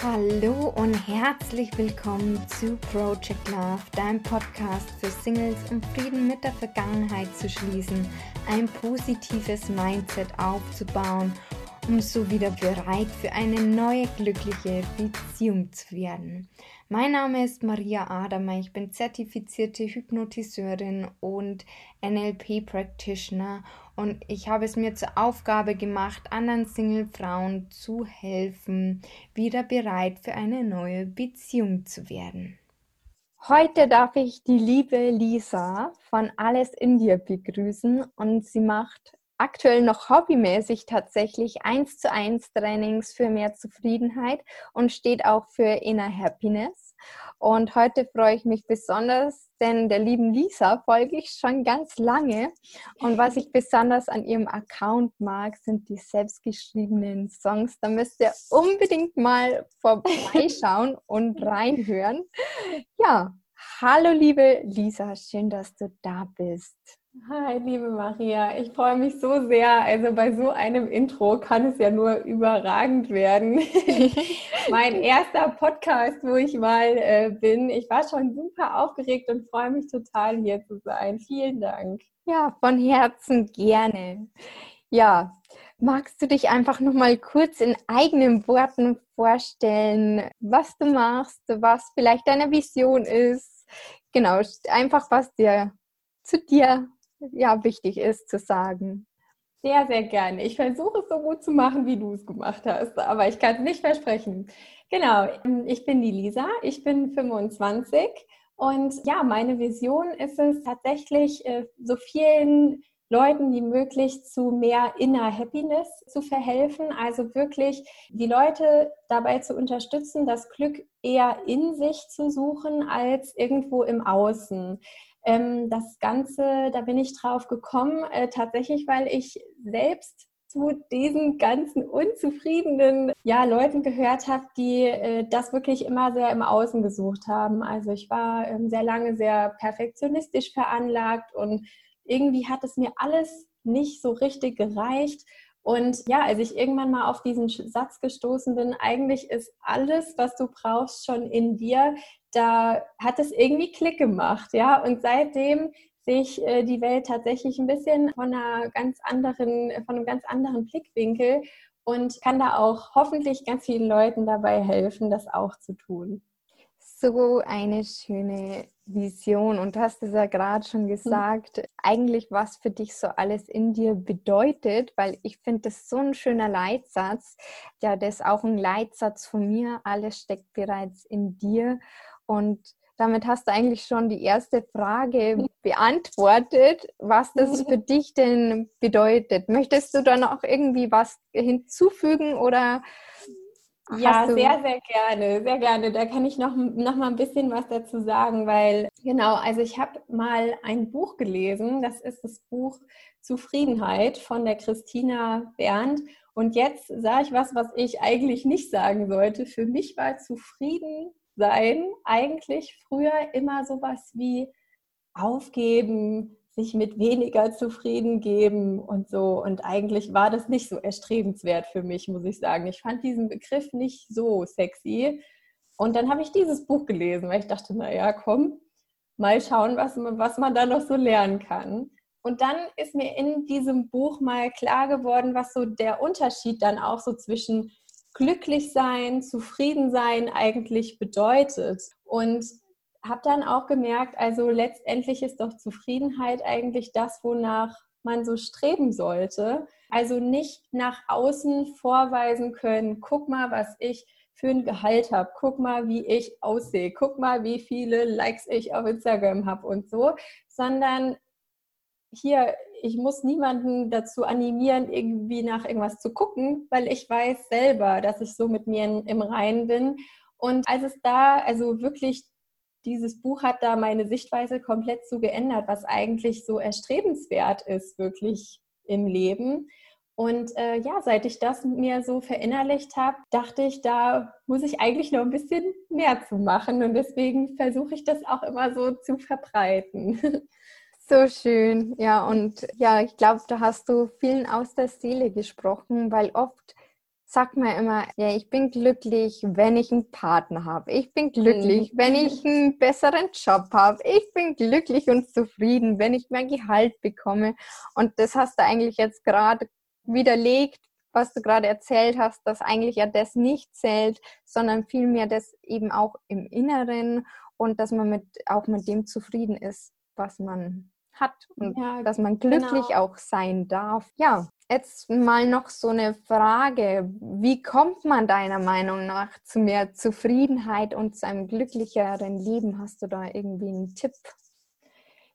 Hallo und herzlich willkommen zu Project Love, deinem Podcast für Singles, um Frieden mit der Vergangenheit zu schließen, ein positives Mindset aufzubauen, um so wieder bereit für eine neue glückliche Beziehung zu werden. Mein Name ist Maria Adamer, ich bin zertifizierte Hypnotiseurin und NLP Practitioner und ich habe es mir zur Aufgabe gemacht, anderen Single-Frauen zu helfen, wieder bereit für eine neue Beziehung zu werden. Heute darf ich die liebe Lisa von Alles in dir begrüßen und sie macht aktuell noch hobbymäßig tatsächlich eins zu eins Trainings für mehr Zufriedenheit und steht auch für Inner Happiness. Und heute freue ich mich besonders, denn der lieben Lisa folge ich schon ganz lange. Und was ich besonders an ihrem Account mag, sind die selbstgeschriebenen Songs. Da müsst ihr unbedingt mal vorbeischauen und reinhören. Ja, hallo liebe Lisa, schön, dass du da bist. Hi, liebe Maria, ich freue mich so sehr. Also bei so einem Intro kann es ja nur überragend werden. mein erster Podcast, wo ich mal äh, bin. Ich war schon super aufgeregt und freue mich total, hier zu sein. Vielen Dank. Ja, von Herzen gerne. Ja, magst du dich einfach noch mal kurz in eigenen Worten vorstellen, was du machst, was vielleicht deine Vision ist? Genau, einfach was dir zu dir ja wichtig ist zu sagen. Sehr, sehr gerne. Ich versuche es so gut zu machen, wie du es gemacht hast, aber ich kann es nicht versprechen. Genau, ich bin die Lisa, ich bin 25 und ja, meine Vision ist es tatsächlich, äh, so vielen Leuten wie möglich zu mehr Inner Happiness zu verhelfen. Also wirklich die Leute dabei zu unterstützen, das Glück eher in sich zu suchen als irgendwo im Außen. Ähm, das Ganze, da bin ich drauf gekommen, äh, tatsächlich, weil ich selbst zu diesen ganzen unzufriedenen ja, Leuten gehört habe, die äh, das wirklich immer sehr im Außen gesucht haben. Also ich war ähm, sehr lange sehr perfektionistisch veranlagt und irgendwie hat es mir alles nicht so richtig gereicht. Und ja, als ich irgendwann mal auf diesen Satz gestoßen bin, eigentlich ist alles, was du brauchst, schon in dir da hat es irgendwie Klick gemacht, ja. Und seitdem sehe ich äh, die Welt tatsächlich ein bisschen von einer ganz anderen, von einem ganz anderen Blickwinkel und kann da auch hoffentlich ganz vielen Leuten dabei helfen, das auch zu tun. So eine schöne Vision und du hast es ja gerade schon mhm. gesagt, mhm. eigentlich was für dich so alles in dir bedeutet, weil ich finde das so ein schöner Leitsatz. Ja, das ist auch ein Leitsatz von mir. Alles steckt bereits in dir und damit hast du eigentlich schon die erste Frage beantwortet, was das für dich denn bedeutet. Möchtest du da noch irgendwie was hinzufügen oder? Ja, sehr, sehr gerne, sehr gerne. Da kann ich noch, noch mal ein bisschen was dazu sagen, weil genau, also ich habe mal ein Buch gelesen, das ist das Buch Zufriedenheit von der Christina Berndt. Und jetzt sage ich was, was ich eigentlich nicht sagen sollte. Für mich war zufrieden sein eigentlich früher immer sowas wie aufgeben, sich mit weniger zufrieden geben und so. Und eigentlich war das nicht so erstrebenswert für mich, muss ich sagen. Ich fand diesen Begriff nicht so sexy. Und dann habe ich dieses Buch gelesen, weil ich dachte, naja, komm, mal schauen, was, was man da noch so lernen kann. Und dann ist mir in diesem Buch mal klar geworden, was so der Unterschied dann auch so zwischen glücklich sein, zufrieden sein eigentlich bedeutet. Und habe dann auch gemerkt, also letztendlich ist doch Zufriedenheit eigentlich das, wonach man so streben sollte. Also nicht nach außen vorweisen können, guck mal, was ich für ein Gehalt habe, guck mal, wie ich aussehe, guck mal, wie viele Likes ich auf Instagram habe und so, sondern hier, ich muss niemanden dazu animieren, irgendwie nach irgendwas zu gucken, weil ich weiß selber, dass ich so mit mir im Reinen bin. Und als es da, also wirklich, dieses Buch hat da meine Sichtweise komplett so geändert, was eigentlich so erstrebenswert ist, wirklich im Leben. Und äh, ja, seit ich das mir so verinnerlicht habe, dachte ich, da muss ich eigentlich noch ein bisschen mehr zu machen. Und deswegen versuche ich das auch immer so zu verbreiten. So schön, ja, und ja, ich glaube, da hast du vielen aus der Seele gesprochen, weil oft sagt man immer, ja, ich bin glücklich, wenn ich einen Partner habe. Ich bin glücklich, mhm. wenn ich einen besseren Job habe. Ich bin glücklich und zufrieden, wenn ich mein Gehalt bekomme. Und das hast du eigentlich jetzt gerade widerlegt, was du gerade erzählt hast, dass eigentlich ja das nicht zählt, sondern vielmehr das eben auch im Inneren und dass man mit, auch mit dem zufrieden ist, was man hat und ja, dass man glücklich genau. auch sein darf. Ja, jetzt mal noch so eine Frage. Wie kommt man deiner Meinung nach zu mehr Zufriedenheit und zu einem glücklicheren Leben? Hast du da irgendwie einen Tipp?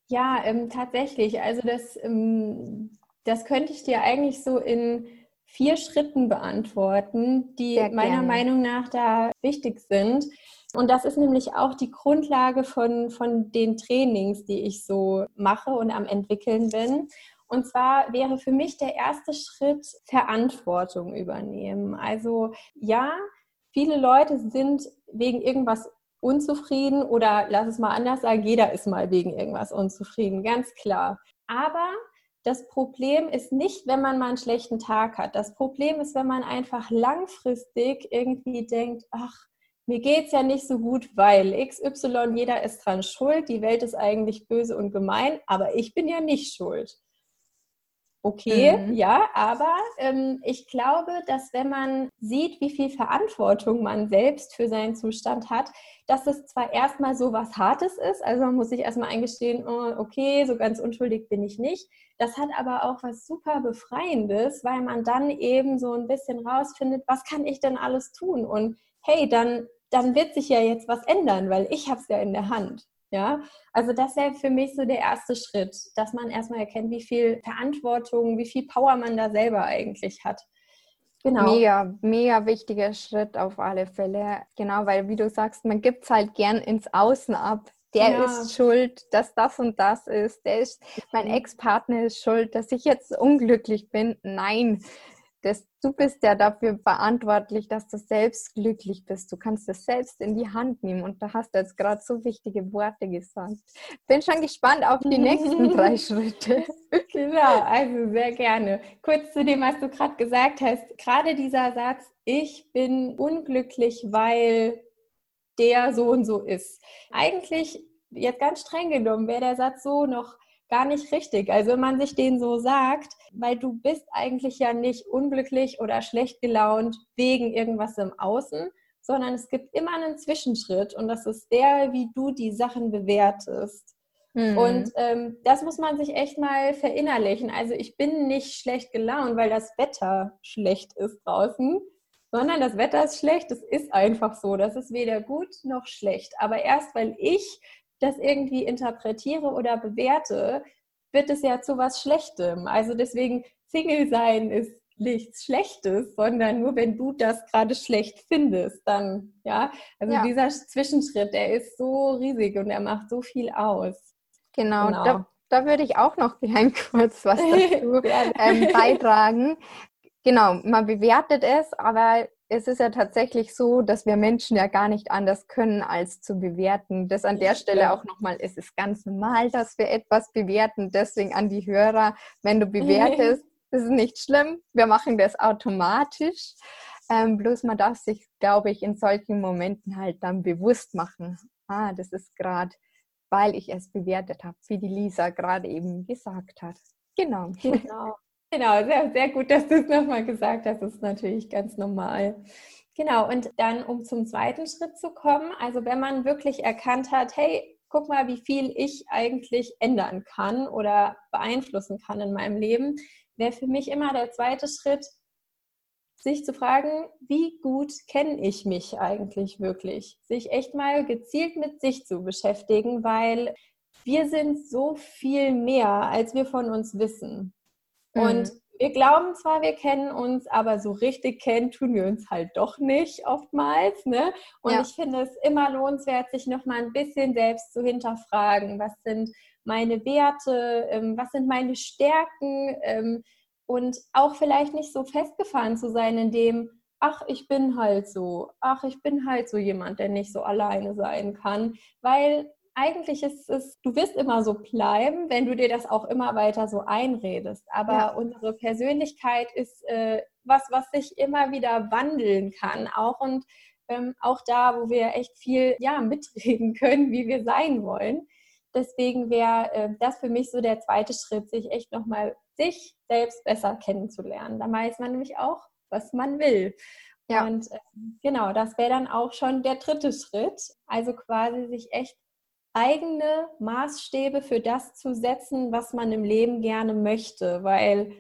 Ja, ähm, tatsächlich. Also das, ähm, das könnte ich dir eigentlich so in vier Schritten beantworten, die meiner Meinung nach da wichtig sind. Und das ist nämlich auch die Grundlage von, von den Trainings, die ich so mache und am entwickeln bin. Und zwar wäre für mich der erste Schritt Verantwortung übernehmen. Also ja, viele Leute sind wegen irgendwas unzufrieden oder lass es mal anders sagen, jeder ist mal wegen irgendwas unzufrieden, ganz klar. Aber das Problem ist nicht, wenn man mal einen schlechten Tag hat. Das Problem ist, wenn man einfach langfristig irgendwie denkt, ach, mir geht es ja nicht so gut, weil XY, jeder ist dran schuld, die Welt ist eigentlich böse und gemein, aber ich bin ja nicht schuld. Okay, mhm. ja, aber ähm, ich glaube, dass wenn man sieht, wie viel Verantwortung man selbst für seinen Zustand hat, dass es zwar erstmal so was Hartes ist, also man muss sich erstmal eingestehen, oh, okay, so ganz unschuldig bin ich nicht. Das hat aber auch was super Befreiendes, weil man dann eben so ein bisschen rausfindet, was kann ich denn alles tun? Und hey, dann, dann wird sich ja jetzt was ändern, weil ich habe es ja in der Hand. Ja, also das wäre für mich so der erste Schritt, dass man erstmal erkennt, wie viel Verantwortung, wie viel Power man da selber eigentlich hat. Genau. Mega, mega wichtiger Schritt auf alle Fälle. Genau, weil wie du sagst, man gibt es halt gern ins Außen ab. Der ja. ist schuld, dass das und das ist. Der ist, mein mhm. Ex-Partner ist schuld, dass ich jetzt unglücklich bin. Nein, das, du bist ja dafür verantwortlich, dass du selbst glücklich bist. Du kannst es selbst in die Hand nehmen und da hast du jetzt gerade so wichtige Worte gesagt. Bin schon gespannt auf die nächsten drei Schritte. Genau, also sehr gerne. Kurz zu dem, was du gerade gesagt hast. Gerade dieser Satz, ich bin unglücklich, weil der so und so ist. Eigentlich, jetzt ganz streng genommen, wäre der Satz so noch gar nicht richtig. Also wenn man sich den so sagt, weil du bist eigentlich ja nicht unglücklich oder schlecht gelaunt wegen irgendwas im Außen, sondern es gibt immer einen Zwischenschritt und das ist der, wie du die Sachen bewertest. Mhm. Und ähm, das muss man sich echt mal verinnerlichen. Also ich bin nicht schlecht gelaunt, weil das Wetter schlecht ist draußen, sondern das Wetter ist schlecht. Es ist einfach so. Das ist weder gut noch schlecht. Aber erst weil ich das irgendwie interpretiere oder bewerte, wird es ja zu was Schlechtem. Also deswegen, Single sein ist nichts Schlechtes, sondern nur wenn du das gerade schlecht findest, dann, ja. Also ja. dieser Zwischenschritt, der ist so riesig und er macht so viel aus. Genau, genau. Da, da, würde ich auch noch gern kurz was dazu ähm, beitragen. Genau, man bewertet es, aber es ist ja tatsächlich so, dass wir Menschen ja gar nicht anders können, als zu bewerten. Das an der Stelle auch nochmal, es ist ganz normal, dass wir etwas bewerten. Deswegen an die Hörer, wenn du bewertest, ist es nicht schlimm. Wir machen das automatisch. Ähm, bloß man darf sich, glaube ich, in solchen Momenten halt dann bewusst machen. Ah, das ist gerade, weil ich es bewertet habe, wie die Lisa gerade eben gesagt hat. Genau. Genau. Genau, sehr, sehr gut, dass du es nochmal gesagt hast. Das ist natürlich ganz normal. Genau, und dann, um zum zweiten Schritt zu kommen, also wenn man wirklich erkannt hat, hey, guck mal, wie viel ich eigentlich ändern kann oder beeinflussen kann in meinem Leben, wäre für mich immer der zweite Schritt, sich zu fragen, wie gut kenne ich mich eigentlich wirklich? Sich echt mal gezielt mit sich zu beschäftigen, weil wir sind so viel mehr, als wir von uns wissen. Und mhm. wir glauben zwar, wir kennen uns, aber so richtig kennen tun wir uns halt doch nicht oftmals. Ne? Und ja. ich finde es immer lohnenswert, sich noch mal ein bisschen selbst zu hinterfragen. Was sind meine Werte? Ähm, was sind meine Stärken? Ähm, und auch vielleicht nicht so festgefahren zu sein in dem, ach, ich bin halt so, ach, ich bin halt so jemand, der nicht so alleine sein kann, weil eigentlich ist es, du wirst immer so bleiben, wenn du dir das auch immer weiter so einredest. Aber ja. unsere Persönlichkeit ist äh, was, was sich immer wieder wandeln kann, auch und ähm, auch da, wo wir echt viel ja, mitreden können, wie wir sein wollen. Deswegen wäre äh, das für mich so der zweite Schritt, sich echt nochmal sich selbst besser kennenzulernen. Da weiß man nämlich auch, was man will. Ja. Und äh, genau, das wäre dann auch schon der dritte Schritt. Also quasi sich echt eigene Maßstäbe für das zu setzen, was man im Leben gerne möchte, weil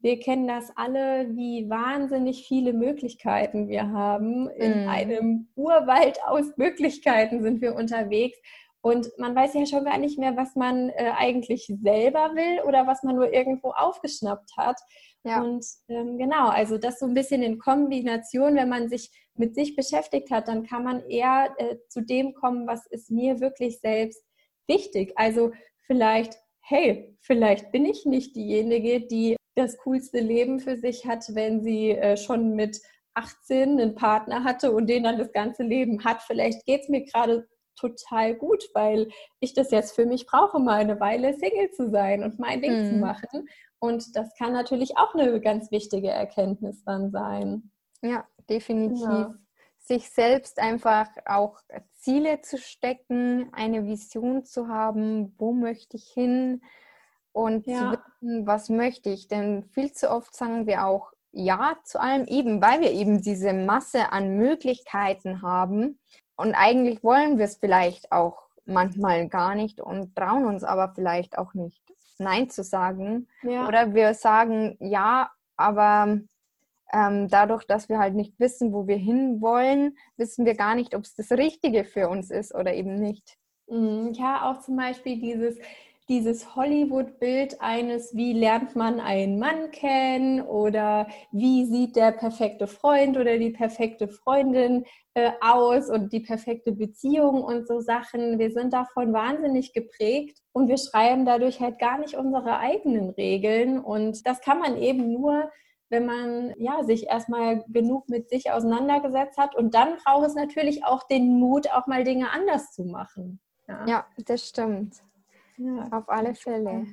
wir kennen das alle, wie wahnsinnig viele Möglichkeiten wir haben. In mm. einem Urwald aus Möglichkeiten sind wir unterwegs. Und man weiß ja schon gar nicht mehr, was man äh, eigentlich selber will oder was man nur irgendwo aufgeschnappt hat. Ja. Und ähm, genau, also das so ein bisschen in Kombination, wenn man sich mit sich beschäftigt hat, dann kann man eher äh, zu dem kommen, was ist mir wirklich selbst wichtig. Also vielleicht, hey, vielleicht bin ich nicht diejenige, die das coolste Leben für sich hat, wenn sie äh, schon mit 18 einen Partner hatte und den dann das ganze Leben hat. Vielleicht geht es mir gerade total gut, weil ich das jetzt für mich brauche, mal eine Weile Single zu sein und mein Ding mhm. zu machen. Und das kann natürlich auch eine ganz wichtige Erkenntnis dann sein. Ja, definitiv. Ja. Sich selbst einfach auch Ziele zu stecken, eine Vision zu haben, wo möchte ich hin und ja. zu wissen, was möchte ich. Denn viel zu oft sagen wir auch Ja zu allem, eben weil wir eben diese Masse an Möglichkeiten haben und eigentlich wollen wir es vielleicht auch manchmal gar nicht und trauen uns aber vielleicht auch nicht, Nein zu sagen. Ja. Oder wir sagen ja, aber ähm, dadurch, dass wir halt nicht wissen, wo wir hinwollen, wissen wir gar nicht, ob es das Richtige für uns ist oder eben nicht. Mhm. Ja, auch zum Beispiel dieses, dieses Hollywood-Bild eines, wie lernt man einen Mann kennen oder wie sieht der perfekte Freund oder die perfekte Freundin äh, aus und die perfekte Beziehung und so Sachen. Wir sind davon wahnsinnig geprägt und wir schreiben dadurch halt gar nicht unsere eigenen Regeln und das kann man eben nur wenn man ja sich erstmal genug mit sich auseinandergesetzt hat und dann braucht es natürlich auch den Mut, auch mal Dinge anders zu machen. Ja, ja das stimmt. Ja, auf alle Fälle.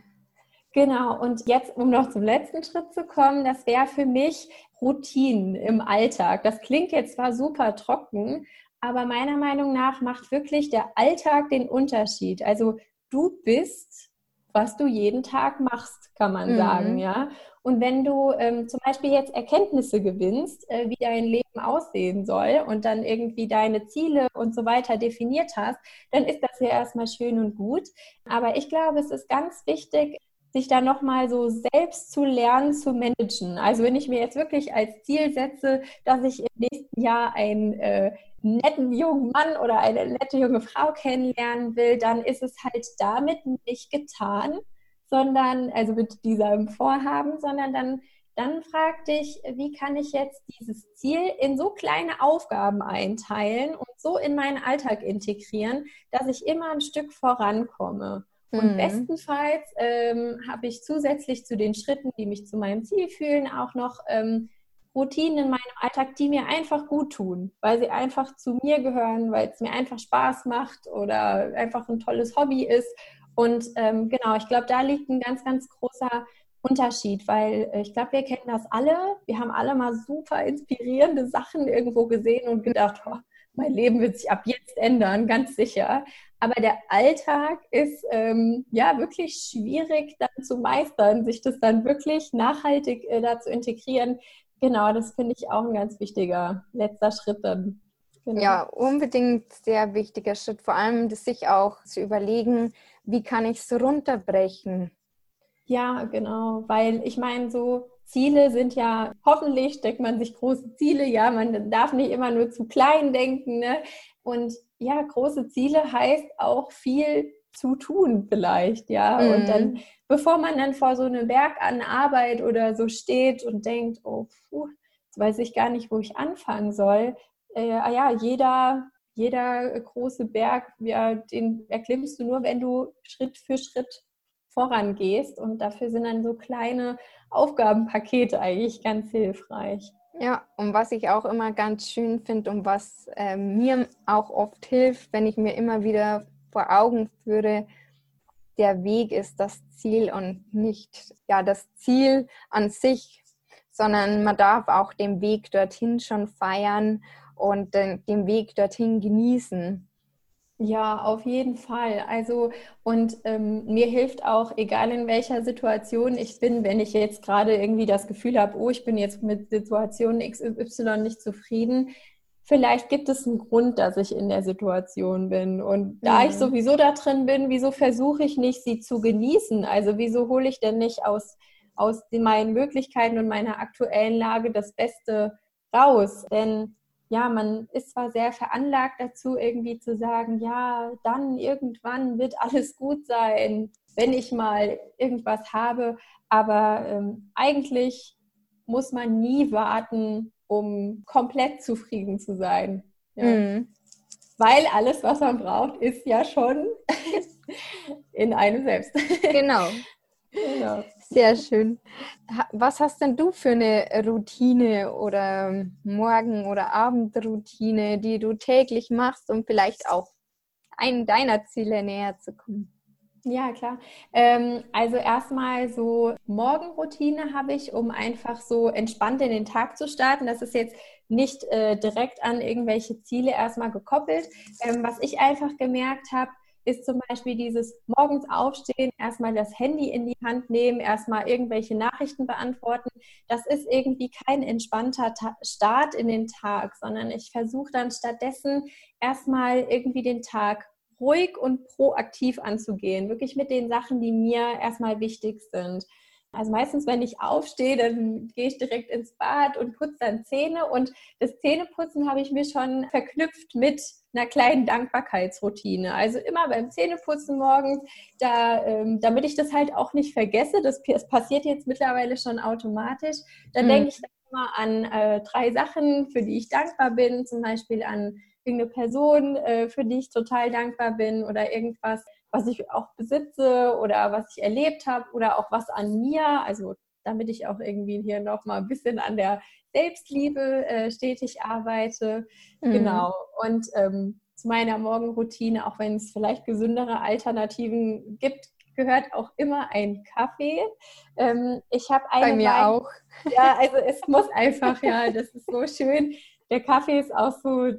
Genau, und jetzt, um noch zum letzten Schritt zu kommen, das wäre für mich Routinen im Alltag. Das klingt jetzt zwar super trocken, aber meiner Meinung nach macht wirklich der Alltag den Unterschied. Also du bist, was du jeden Tag machst, kann man mhm. sagen, ja. Und wenn du ähm, zum Beispiel jetzt Erkenntnisse gewinnst, äh, wie dein Leben aussehen soll und dann irgendwie deine Ziele und so weiter definiert hast, dann ist das ja erstmal schön und gut. Aber ich glaube, es ist ganz wichtig, sich da nochmal so selbst zu lernen, zu managen. Also wenn ich mir jetzt wirklich als Ziel setze, dass ich im nächsten Jahr einen äh, netten jungen Mann oder eine nette junge Frau kennenlernen will, dann ist es halt damit nicht getan, sondern, also mit diesem Vorhaben, sondern dann, dann frag dich, wie kann ich jetzt dieses Ziel in so kleine Aufgaben einteilen und so in meinen Alltag integrieren, dass ich immer ein Stück vorankomme. Und mhm. bestenfalls ähm, habe ich zusätzlich zu den Schritten, die mich zu meinem Ziel führen, auch noch ähm, Routinen in meinem Alltag, die mir einfach gut tun, weil sie einfach zu mir gehören, weil es mir einfach Spaß macht oder einfach ein tolles Hobby ist und ähm, genau, ich glaube, da liegt ein ganz, ganz großer Unterschied, weil äh, ich glaube, wir kennen das alle. Wir haben alle mal super inspirierende Sachen irgendwo gesehen und gedacht, oh, mein Leben wird sich ab jetzt ändern, ganz sicher. Aber der Alltag ist ähm, ja wirklich schwierig dann zu meistern, sich das dann wirklich nachhaltig äh, da zu integrieren. Genau, das finde ich auch ein ganz wichtiger letzter Schritt dann. Genau. Ja, unbedingt sehr wichtiger Schritt, vor allem das sich auch zu überlegen, wie kann ich es runterbrechen? Ja, genau, weil ich meine, so Ziele sind ja, hoffentlich steckt man sich große Ziele, ja, man darf nicht immer nur zu klein denken, ne? Und ja, große Ziele heißt auch viel zu tun vielleicht, ja. Mhm. Und dann, bevor man dann vor so einem Berg an Arbeit oder so steht und denkt, oh, puh, jetzt weiß ich gar nicht, wo ich anfangen soll, äh, ah ja, jeder, jeder große Berg, ja, den erklimmst du nur, wenn du Schritt für Schritt vorangehst. Und dafür sind dann so kleine Aufgabenpakete eigentlich ganz hilfreich. Ja, und was ich auch immer ganz schön finde und was äh, mir auch oft hilft, wenn ich mir immer wieder vor Augen führe, der Weg ist das Ziel und nicht ja das Ziel an sich, sondern man darf auch den Weg dorthin schon feiern und den, den Weg dorthin genießen. Ja, auf jeden Fall. Also, und ähm, mir hilft auch, egal in welcher Situation ich bin, wenn ich jetzt gerade irgendwie das Gefühl habe, oh, ich bin jetzt mit Situation XY nicht zufrieden, vielleicht gibt es einen Grund, dass ich in der Situation bin. Und da mhm. ich sowieso da drin bin, wieso versuche ich nicht, sie zu genießen? Also, wieso hole ich denn nicht aus, aus meinen Möglichkeiten und meiner aktuellen Lage das Beste raus? Denn ja, man ist zwar sehr veranlagt dazu, irgendwie zu sagen, ja, dann irgendwann wird alles gut sein, wenn ich mal irgendwas habe, aber ähm, eigentlich muss man nie warten, um komplett zufrieden zu sein. Ja. Mhm. Weil alles, was man braucht, ist ja schon in einem selbst. Genau. genau. Sehr schön. Was hast denn du für eine Routine oder Morgen- oder Abendroutine, die du täglich machst, um vielleicht auch einen deiner Ziele näher zu kommen? Ja, klar. Ähm, also erstmal so Morgenroutine habe ich, um einfach so entspannt in den Tag zu starten. Das ist jetzt nicht äh, direkt an irgendwelche Ziele erstmal gekoppelt. Ähm, was ich einfach gemerkt habe, ist zum Beispiel dieses morgens aufstehen, erstmal das Handy in die Hand nehmen, erstmal irgendwelche Nachrichten beantworten. Das ist irgendwie kein entspannter Ta Start in den Tag, sondern ich versuche dann stattdessen erstmal irgendwie den Tag ruhig und proaktiv anzugehen, wirklich mit den Sachen, die mir erstmal wichtig sind. Also meistens, wenn ich aufstehe, dann gehe ich direkt ins Bad und putze dann Zähne. Und das Zähneputzen habe ich mir schon verknüpft mit einer kleinen Dankbarkeitsroutine. Also immer beim Zähneputzen morgens, da, ähm, damit ich das halt auch nicht vergesse, das, das passiert jetzt mittlerweile schon automatisch, dann mhm. denke ich dann immer an äh, drei Sachen, für die ich dankbar bin, zum Beispiel an irgendeine Person, äh, für die ich total dankbar bin oder irgendwas, was ich auch besitze oder was ich erlebt habe oder auch was an mir. Also damit ich auch irgendwie hier noch mal ein bisschen an der Selbstliebe äh, stetig arbeite. Mhm. Genau. Und ähm, zu meiner Morgenroutine, auch wenn es vielleicht gesündere Alternativen gibt, gehört auch immer ein Kaffee. Ähm, ich habe eine Bei mir Wein auch. Ja, also es muss einfach, ja, das ist so schön. Der Kaffee ist auch so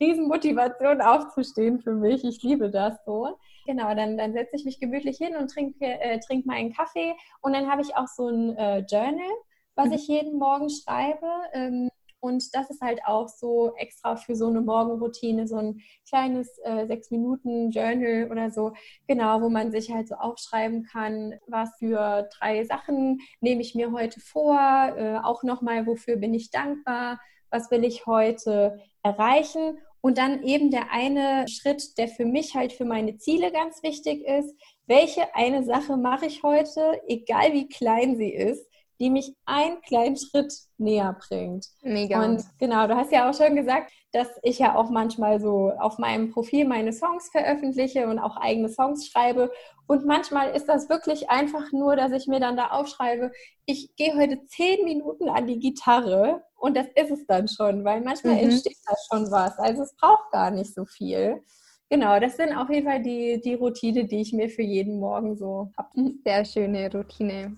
Riesenmotivation aufzustehen für mich. Ich liebe das so. Genau, dann, dann setze ich mich gemütlich hin und trinke, äh, trinke meinen Kaffee. Und dann habe ich auch so ein äh, Journal, was mhm. ich jeden Morgen schreibe. Ähm, und das ist halt auch so extra für so eine Morgenroutine, so ein kleines äh, sechs Minuten Journal oder so, genau, wo man sich halt so aufschreiben kann, was für drei Sachen nehme ich mir heute vor, äh, auch nochmal, wofür bin ich dankbar, was will ich heute erreichen und dann eben der eine Schritt, der für mich halt für meine Ziele ganz wichtig ist. Welche eine Sache mache ich heute, egal wie klein sie ist, die mich einen kleinen Schritt näher bringt. Mega. Und genau, du hast ja auch schon gesagt, dass ich ja auch manchmal so auf meinem Profil meine Songs veröffentliche und auch eigene Songs schreibe. Und manchmal ist das wirklich einfach nur, dass ich mir dann da aufschreibe, ich gehe heute zehn Minuten an die Gitarre und das ist es dann schon, weil manchmal mhm. entsteht da schon was. Also es braucht gar nicht so viel. Genau, das sind auf jeden Fall die, die Routine, die ich mir für jeden Morgen so habe. Sehr schöne Routine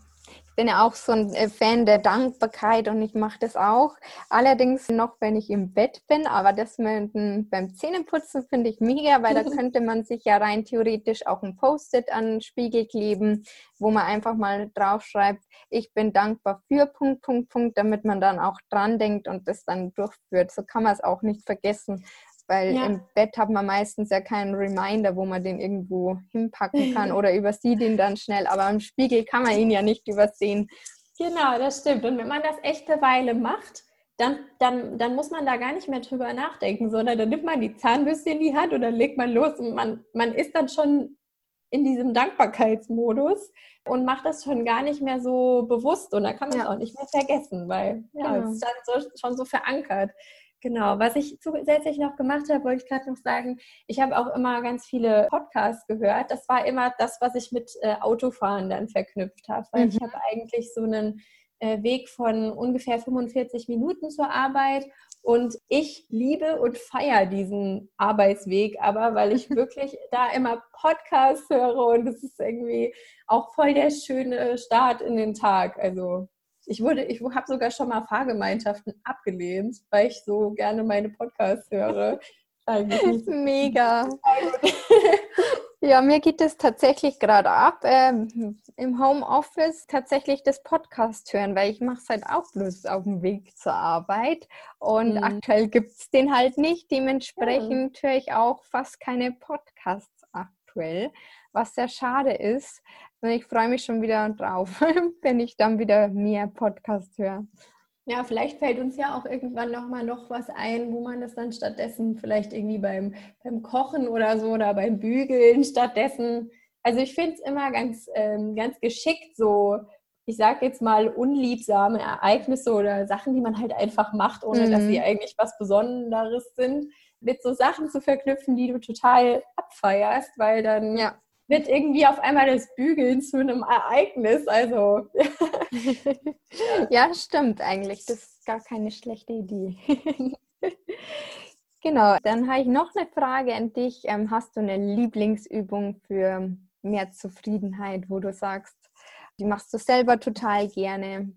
bin ja auch so ein äh, Fan der Dankbarkeit und ich mache das auch. Allerdings noch, wenn ich im Bett bin, aber das mit, beim Zähneputzen finde ich mega, weil da könnte man sich ja rein theoretisch auch ein Post-it an den Spiegel kleben, wo man einfach mal draufschreibt, ich bin dankbar für Punkt, Punkt, Punkt, damit man dann auch dran denkt und das dann durchführt. So kann man es auch nicht vergessen weil ja. im Bett hat man meistens ja keinen Reminder, wo man den irgendwo hinpacken kann oder übersieht ihn dann schnell. Aber im Spiegel kann man ihn ja nicht übersehen. Genau, das stimmt. Und wenn man das echte Weile macht, dann, dann, dann muss man da gar nicht mehr drüber nachdenken, sondern dann nimmt man die Zahnbürste in die Hand und dann legt man los und man, man ist dann schon in diesem Dankbarkeitsmodus und macht das schon gar nicht mehr so bewusst und dann kann man es ja. auch nicht mehr vergessen, weil ja, genau. es ist dann so, schon so verankert. Genau, was ich zusätzlich noch gemacht habe, wollte ich gerade noch sagen, ich habe auch immer ganz viele Podcasts gehört. Das war immer das, was ich mit äh, Autofahren dann verknüpft habe, weil mhm. ich habe eigentlich so einen äh, Weg von ungefähr 45 Minuten zur Arbeit. Und ich liebe und feiere diesen Arbeitsweg, aber weil ich wirklich da immer Podcasts höre und es ist irgendwie auch voll der schöne Start in den Tag. Also ich wurde, ich habe sogar schon mal Fahrgemeinschaften abgelehnt, weil ich so gerne meine Podcasts höre. Mega. Ja, mir geht es tatsächlich gerade ab, ähm, im Homeoffice tatsächlich das Podcast hören, weil ich mache es halt auch bloß auf dem Weg zur Arbeit und mhm. aktuell gibt es den halt nicht. Dementsprechend ja. höre ich auch fast keine Podcasts aktuell, was sehr schade ist. Und ich freue mich schon wieder drauf, wenn ich dann wieder mehr Podcast höre. Ja, vielleicht fällt uns ja auch irgendwann nochmal noch was ein, wo man das dann stattdessen vielleicht irgendwie beim, beim Kochen oder so oder beim Bügeln stattdessen. Also ich finde es immer ganz, ähm, ganz geschickt, so, ich sage jetzt mal, unliebsame Ereignisse oder Sachen, die man halt einfach macht, ohne mhm. dass sie eigentlich was Besonderes sind, mit so Sachen zu verknüpfen, die du total abfeierst, weil dann ja wird irgendwie auf einmal das Bügeln zu einem Ereignis. Also. ja, stimmt eigentlich. Das ist gar keine schlechte Idee. genau, dann habe ich noch eine Frage an dich. Ähm, hast du eine Lieblingsübung für mehr Zufriedenheit, wo du sagst, die machst du selber total gerne?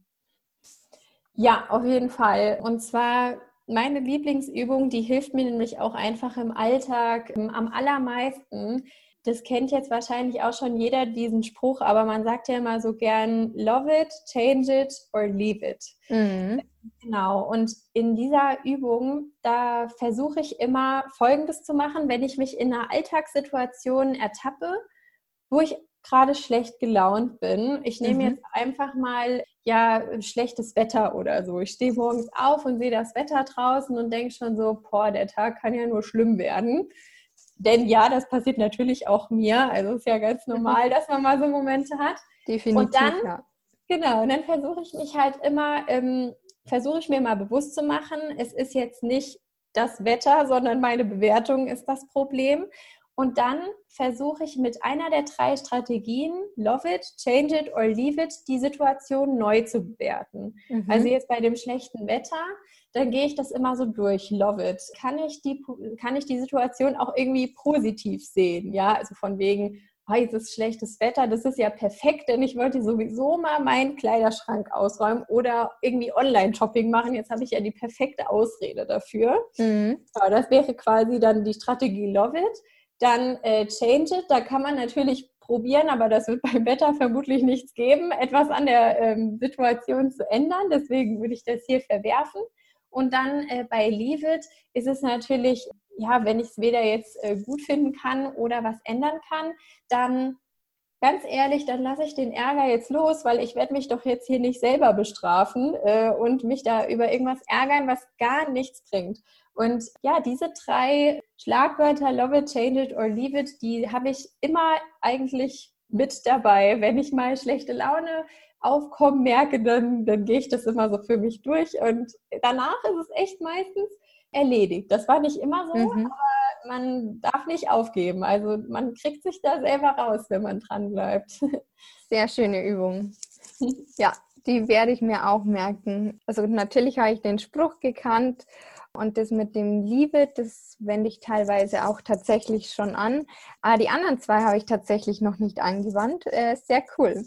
Ja, auf jeden Fall. Und zwar meine Lieblingsübung, die hilft mir nämlich auch einfach im Alltag ähm, am allermeisten das kennt jetzt wahrscheinlich auch schon jeder diesen Spruch, aber man sagt ja immer so gern, love it, change it or leave it. Mhm. Genau. Und in dieser Übung, da versuche ich immer Folgendes zu machen, wenn ich mich in einer Alltagssituation ertappe, wo ich gerade schlecht gelaunt bin. Ich nehme mhm. jetzt einfach mal ja schlechtes Wetter oder so. Ich stehe morgens auf und sehe das Wetter draußen und denke schon so, boah, der Tag kann ja nur schlimm werden. Denn ja, das passiert natürlich auch mir. Also ist ja ganz mhm. normal, dass man mal so Momente hat. Definitiv. Und dann, ja. genau, und dann versuche ich mich halt immer, ähm, versuche ich mir mal bewusst zu machen, es ist jetzt nicht das Wetter, sondern meine Bewertung ist das Problem. Und dann versuche ich mit einer der drei Strategien, Love it, Change it or Leave it, die Situation neu zu bewerten. Mhm. Also jetzt bei dem schlechten Wetter dann gehe ich das immer so durch. Love it. Kann ich die, kann ich die Situation auch irgendwie positiv sehen? Ja, also von wegen, oh, jetzt ist schlechtes Wetter, das ist ja perfekt, denn ich wollte sowieso mal meinen Kleiderschrank ausräumen oder irgendwie Online-Shopping machen. Jetzt habe ich ja die perfekte Ausrede dafür. Mhm. Ja, das wäre quasi dann die Strategie Love it. Dann äh, Change it, da kann man natürlich probieren, aber das wird beim Wetter vermutlich nichts geben, etwas an der ähm, Situation zu ändern. Deswegen würde ich das hier verwerfen. Und dann äh, bei Leave It ist es natürlich, ja, wenn ich es weder jetzt äh, gut finden kann oder was ändern kann, dann ganz ehrlich, dann lasse ich den Ärger jetzt los, weil ich werde mich doch jetzt hier nicht selber bestrafen äh, und mich da über irgendwas ärgern, was gar nichts bringt. Und ja, diese drei Schlagwörter, love it, change it or leave it, die habe ich immer eigentlich mit dabei, wenn ich mal schlechte Laune Aufkommen merke, dann, dann gehe ich das immer so für mich durch und danach ist es echt meistens erledigt. Das war nicht immer so, mhm. aber man darf nicht aufgeben. Also man kriegt sich da selber raus, wenn man dran bleibt. Sehr schöne Übung. Ja, die werde ich mir auch merken. Also natürlich habe ich den Spruch gekannt und das mit dem Liebe, das wende ich teilweise auch tatsächlich schon an. Aber die anderen zwei habe ich tatsächlich noch nicht angewandt. Äh, sehr cool.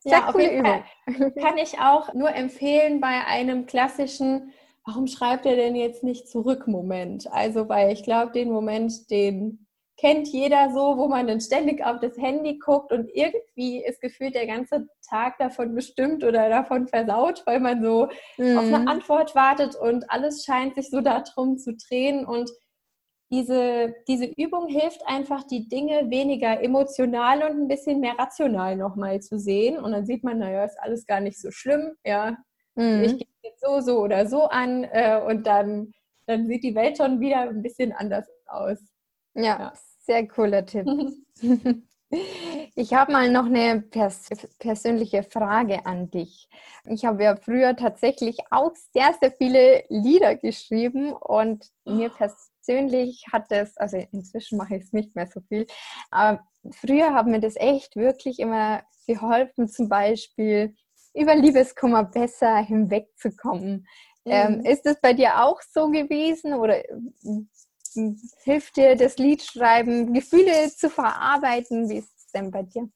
Sehr ja, coole Übung. Fall. Kann ich auch nur empfehlen bei einem klassischen, warum schreibt er denn jetzt nicht zurück Moment? Also, weil ich glaube, den Moment, den kennt jeder so, wo man dann ständig auf das Handy guckt und irgendwie ist gefühlt der ganze Tag davon bestimmt oder davon versaut, weil man so mhm. auf eine mhm. Antwort wartet und alles scheint sich so darum zu drehen und diese, diese Übung hilft einfach, die Dinge weniger emotional und ein bisschen mehr rational nochmal zu sehen. Und dann sieht man, naja, ist alles gar nicht so schlimm. Ja, mhm. ich gehe jetzt so, so oder so an äh, und dann, dann sieht die Welt schon wieder ein bisschen anders aus. Ja, ja. Sehr cooler Tipp. Ich habe mal noch eine pers persönliche Frage an dich. Ich habe ja früher tatsächlich auch sehr, sehr viele Lieder geschrieben und mir persönlich persönlich hat es, also inzwischen mache ich es nicht mehr so viel, aber früher hat mir das echt wirklich immer geholfen, zum Beispiel über Liebeskummer besser hinwegzukommen. Ähm, mhm. Ähm, ist es bei dir auch so gewesen oder hilft dir das Liedschreiben, Gefühle zu verarbeiten? Wie ist es denn bei dir?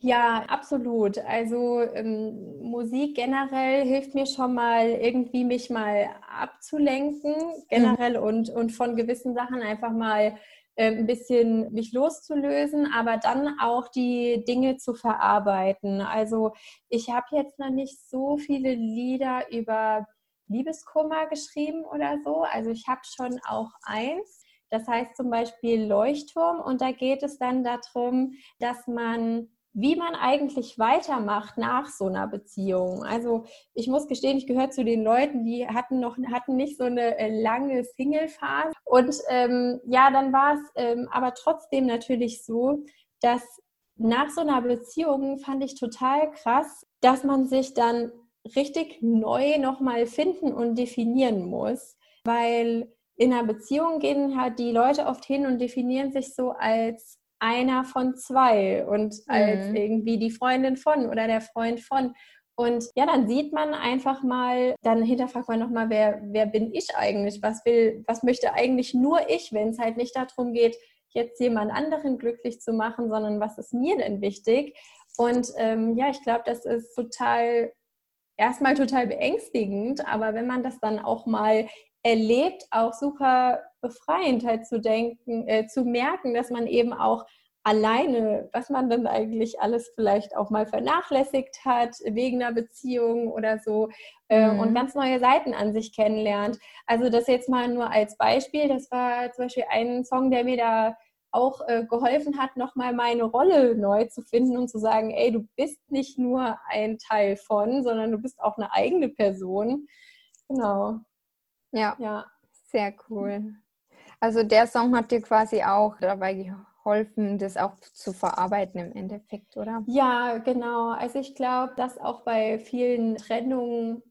Ja, absolut. Also ähm, Musik generell hilft mir schon mal irgendwie mich mal abzulenken, generell mhm. und, und von gewissen Sachen einfach mal äh, ein bisschen mich loszulösen, aber dann auch die Dinge zu verarbeiten. Also ich habe jetzt noch nicht so viele Lieder über Liebeskummer geschrieben oder so. Also ich habe schon auch eins. Das heißt zum Beispiel Leuchtturm und da geht es dann darum, dass man wie man eigentlich weitermacht nach so einer Beziehung. Also ich muss gestehen, ich gehöre zu den Leuten, die hatten noch hatten nicht so eine äh, lange Single-Phase. Und ähm, ja, dann war es ähm, aber trotzdem natürlich so, dass nach so einer Beziehung fand ich total krass, dass man sich dann richtig neu nochmal finden und definieren muss, weil in einer Beziehung gehen halt die Leute oft hin und definieren sich so als einer von zwei und als mhm. irgendwie die Freundin von oder der Freund von. Und ja, dann sieht man einfach mal, dann hinterfragt man nochmal, wer, wer bin ich eigentlich? Was will, was möchte eigentlich nur ich, wenn es halt nicht darum geht, jetzt jemand anderen glücklich zu machen, sondern was ist mir denn wichtig? Und ähm, ja, ich glaube, das ist total erstmal total beängstigend, aber wenn man das dann auch mal erlebt, auch super befreiend halt zu denken, äh, zu merken, dass man eben auch alleine, was man dann eigentlich alles vielleicht auch mal vernachlässigt hat wegen einer Beziehung oder so äh, mhm. und ganz neue Seiten an sich kennenlernt. Also das jetzt mal nur als Beispiel, das war zum Beispiel ein Song, der mir da auch äh, geholfen hat, nochmal meine Rolle neu zu finden und zu sagen, ey, du bist nicht nur ein Teil von, sondern du bist auch eine eigene Person. Genau. Ja, ja. sehr cool. Also der Song hat dir quasi auch dabei geholfen, das auch zu verarbeiten im Endeffekt, oder? Ja, genau. Also ich glaube, dass auch bei vielen Trennungen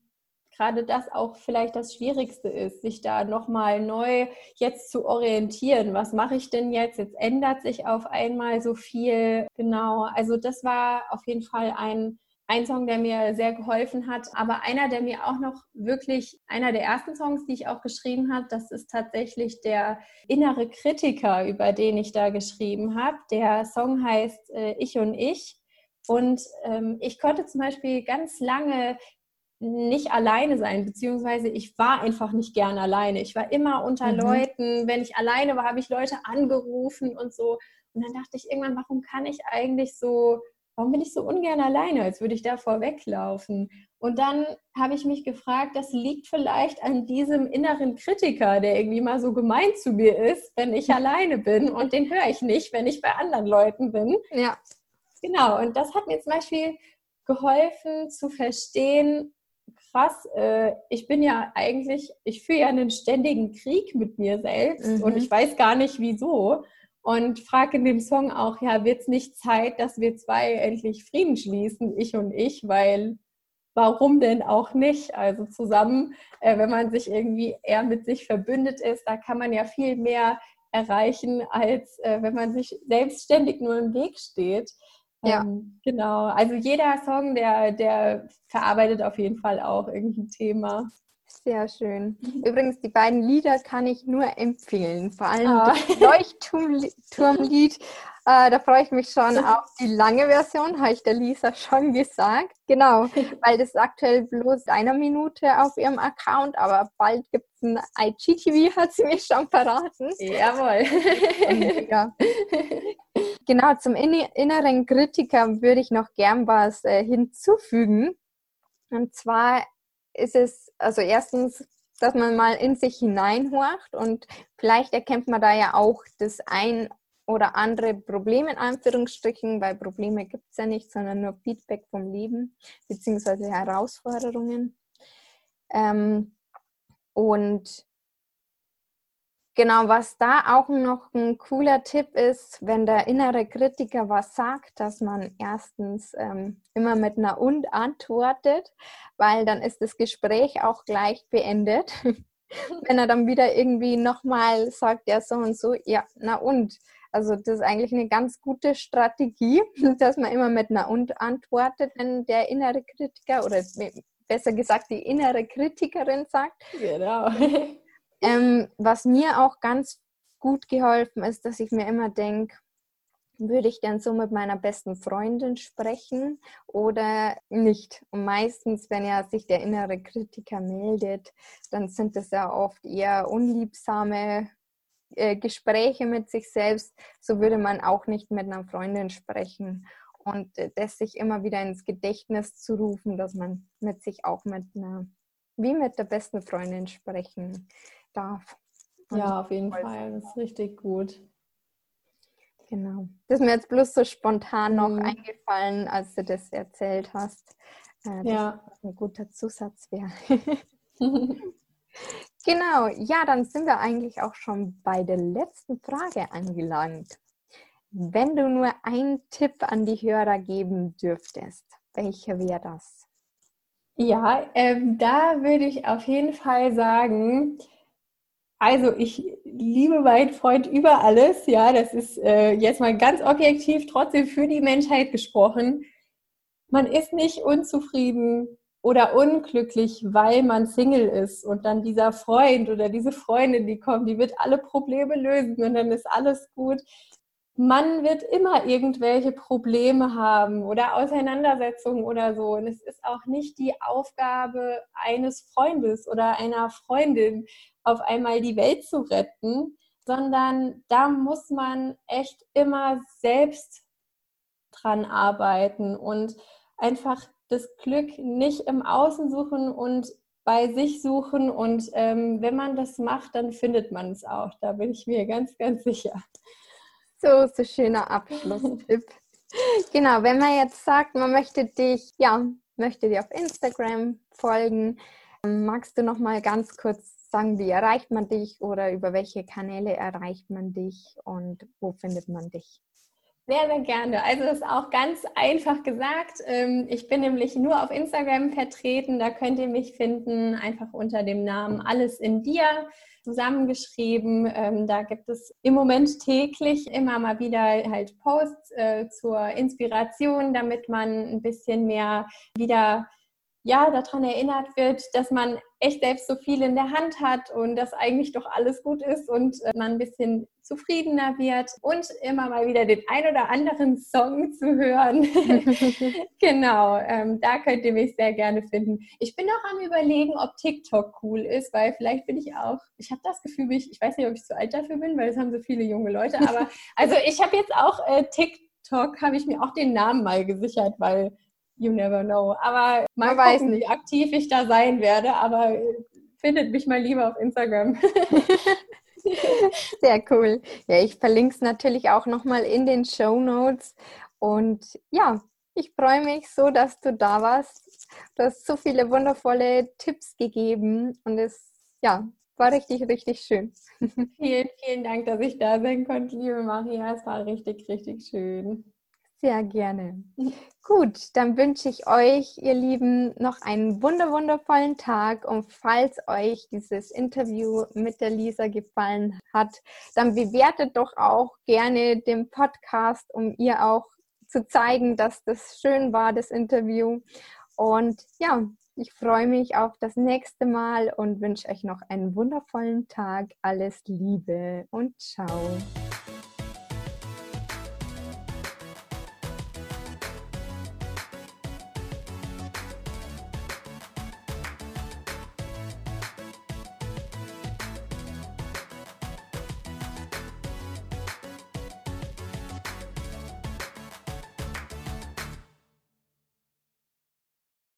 gerade das auch vielleicht das Schwierigste ist, sich da nochmal neu jetzt zu orientieren. Was mache ich denn jetzt? Jetzt ändert sich auf einmal so viel. Genau, also das war auf jeden Fall ein, ein Song, der mir sehr geholfen hat. Aber einer, der mir auch noch wirklich, einer der ersten Songs, die ich auch geschrieben habe, das ist tatsächlich der innere Kritiker, über den ich da geschrieben habe. Der Song heißt äh, Ich und Ich. Und ähm, ich konnte zum Beispiel ganz lange nicht alleine sein, beziehungsweise ich war einfach nicht gern alleine. Ich war immer unter mhm. Leuten. Wenn ich alleine war, habe ich Leute angerufen und so. Und dann dachte ich irgendwann, warum kann ich eigentlich so, warum bin ich so ungern alleine, als würde ich davor weglaufen? Und dann habe ich mich gefragt, das liegt vielleicht an diesem inneren Kritiker, der irgendwie mal so gemein zu mir ist, wenn ich alleine bin. Und den höre ich nicht, wenn ich bei anderen Leuten bin. Ja. Genau. Und das hat mir zum Beispiel geholfen zu verstehen, krass, äh, ich bin ja eigentlich, ich führe ja einen ständigen Krieg mit mir selbst mhm. und ich weiß gar nicht wieso. Und frage in dem Song auch, ja, wird es nicht Zeit, dass wir zwei endlich Frieden schließen, ich und ich, weil warum denn auch nicht? Also zusammen, äh, wenn man sich irgendwie eher mit sich verbündet ist, da kann man ja viel mehr erreichen, als äh, wenn man sich selbstständig nur im Weg steht. Ja. Ähm, genau. Also jeder Song, der, der verarbeitet auf jeden Fall auch irgendein Thema. Sehr schön. Mhm. Übrigens, die beiden Lieder kann ich nur empfehlen. Vor allem oh. das Leuchtturmlied. Äh, da freue ich mich schon auf die lange Version, habe ich der Lisa schon gesagt. Genau, weil das aktuell bloß eine Minute auf ihrem Account, aber bald gibt es ein IGTV, hat sie mir schon verraten. Jawohl. Und, ja. Genau, zum inneren Kritiker würde ich noch gern was äh, hinzufügen. Und zwar ist es, also erstens, dass man mal in sich hineinhorcht und vielleicht erkennt man da ja auch das ein oder andere Problem in Anführungsstrichen, weil Probleme gibt es ja nicht, sondern nur Feedback vom Leben beziehungsweise Herausforderungen. Ähm, und Genau, was da auch noch ein cooler Tipp ist, wenn der innere Kritiker was sagt, dass man erstens ähm, immer mit einer und antwortet, weil dann ist das Gespräch auch gleich beendet. wenn er dann wieder irgendwie nochmal sagt, ja so und so, ja, na und. Also das ist eigentlich eine ganz gute Strategie, dass man immer mit einer Und antwortet, wenn der innere Kritiker oder besser gesagt die innere Kritikerin sagt. Genau. ähm, was mir auch ganz gut geholfen ist, dass ich mir immer denke, würde ich denn so mit meiner besten Freundin sprechen oder nicht? Und meistens, wenn ja sich der innere Kritiker meldet, dann sind das ja oft eher unliebsame äh, Gespräche mit sich selbst. So würde man auch nicht mit einer Freundin sprechen. Und äh, das sich immer wieder ins Gedächtnis zu rufen, dass man mit sich auch mit einer, wie mit der besten Freundin sprechen darf. Und ja, auf jeden Fall. Das ist richtig gut. Genau. Das ist mir jetzt bloß so spontan noch mhm. eingefallen, als du das erzählt hast. Äh, ja. ein guter Zusatz wäre. genau, ja, dann sind wir eigentlich auch schon bei der letzten Frage angelangt. Wenn du nur einen Tipp an die Hörer geben dürftest, welcher wäre das? Ja, ähm, da würde ich auf jeden Fall sagen, also ich liebe meinen Freund über alles, ja, das ist äh, jetzt mal ganz objektiv trotzdem für die Menschheit gesprochen. Man ist nicht unzufrieden oder unglücklich, weil man Single ist und dann dieser Freund oder diese Freundin, die kommt, die wird alle Probleme lösen und dann ist alles gut. Man wird immer irgendwelche Probleme haben oder Auseinandersetzungen oder so. Und es ist auch nicht die Aufgabe eines Freundes oder einer Freundin, auf einmal die Welt zu retten, sondern da muss man echt immer selbst dran arbeiten und einfach das Glück nicht im Außen suchen und bei sich suchen. Und ähm, wenn man das macht, dann findet man es auch. Da bin ich mir ganz, ganz sicher. So, so schöner Abschlusstipp. genau, wenn man jetzt sagt, man möchte dich, ja, möchte dir auf Instagram folgen, magst du noch mal ganz kurz sagen, wie erreicht man dich oder über welche Kanäle erreicht man dich und wo findet man dich? Sehr, sehr gerne. Also das ist auch ganz einfach gesagt. Ähm, ich bin nämlich nur auf Instagram vertreten. Da könnt ihr mich finden, einfach unter dem Namen Alles in dir zusammengeschrieben. Ähm, da gibt es im Moment täglich immer mal wieder halt Posts äh, zur Inspiration, damit man ein bisschen mehr wieder ja, daran erinnert wird, dass man echt selbst so viel in der Hand hat und dass eigentlich doch alles gut ist und äh, man ein bisschen zufriedener wird und immer mal wieder den ein oder anderen Song zu hören. genau, ähm, da könnt ihr mich sehr gerne finden. Ich bin auch am überlegen, ob TikTok cool ist, weil vielleicht bin ich auch, ich habe das Gefühl, ich, ich weiß nicht, ob ich zu alt dafür bin, weil es haben so viele junge Leute, aber also ich habe jetzt auch äh, TikTok, habe ich mir auch den Namen mal gesichert, weil you never know. Aber Man weiß nicht, wie aktiv ich da sein werde, aber findet mich mal lieber auf Instagram. Sehr cool. Ja, ich verlinke es natürlich auch nochmal in den Show Notes. Und ja, ich freue mich so, dass du da warst. Du hast so viele wundervolle Tipps gegeben und es ja, war richtig, richtig schön. Vielen, vielen Dank, dass ich da sein konnte, liebe Maria. Es war richtig, richtig schön. Sehr gerne. Gut, dann wünsche ich euch, ihr Lieben, noch einen wunder wundervollen Tag. Und falls euch dieses Interview mit der Lisa gefallen hat, dann bewertet doch auch gerne den Podcast, um ihr auch zu zeigen, dass das schön war, das Interview. Und ja, ich freue mich auf das nächste Mal und wünsche euch noch einen wundervollen Tag. Alles Liebe und ciao.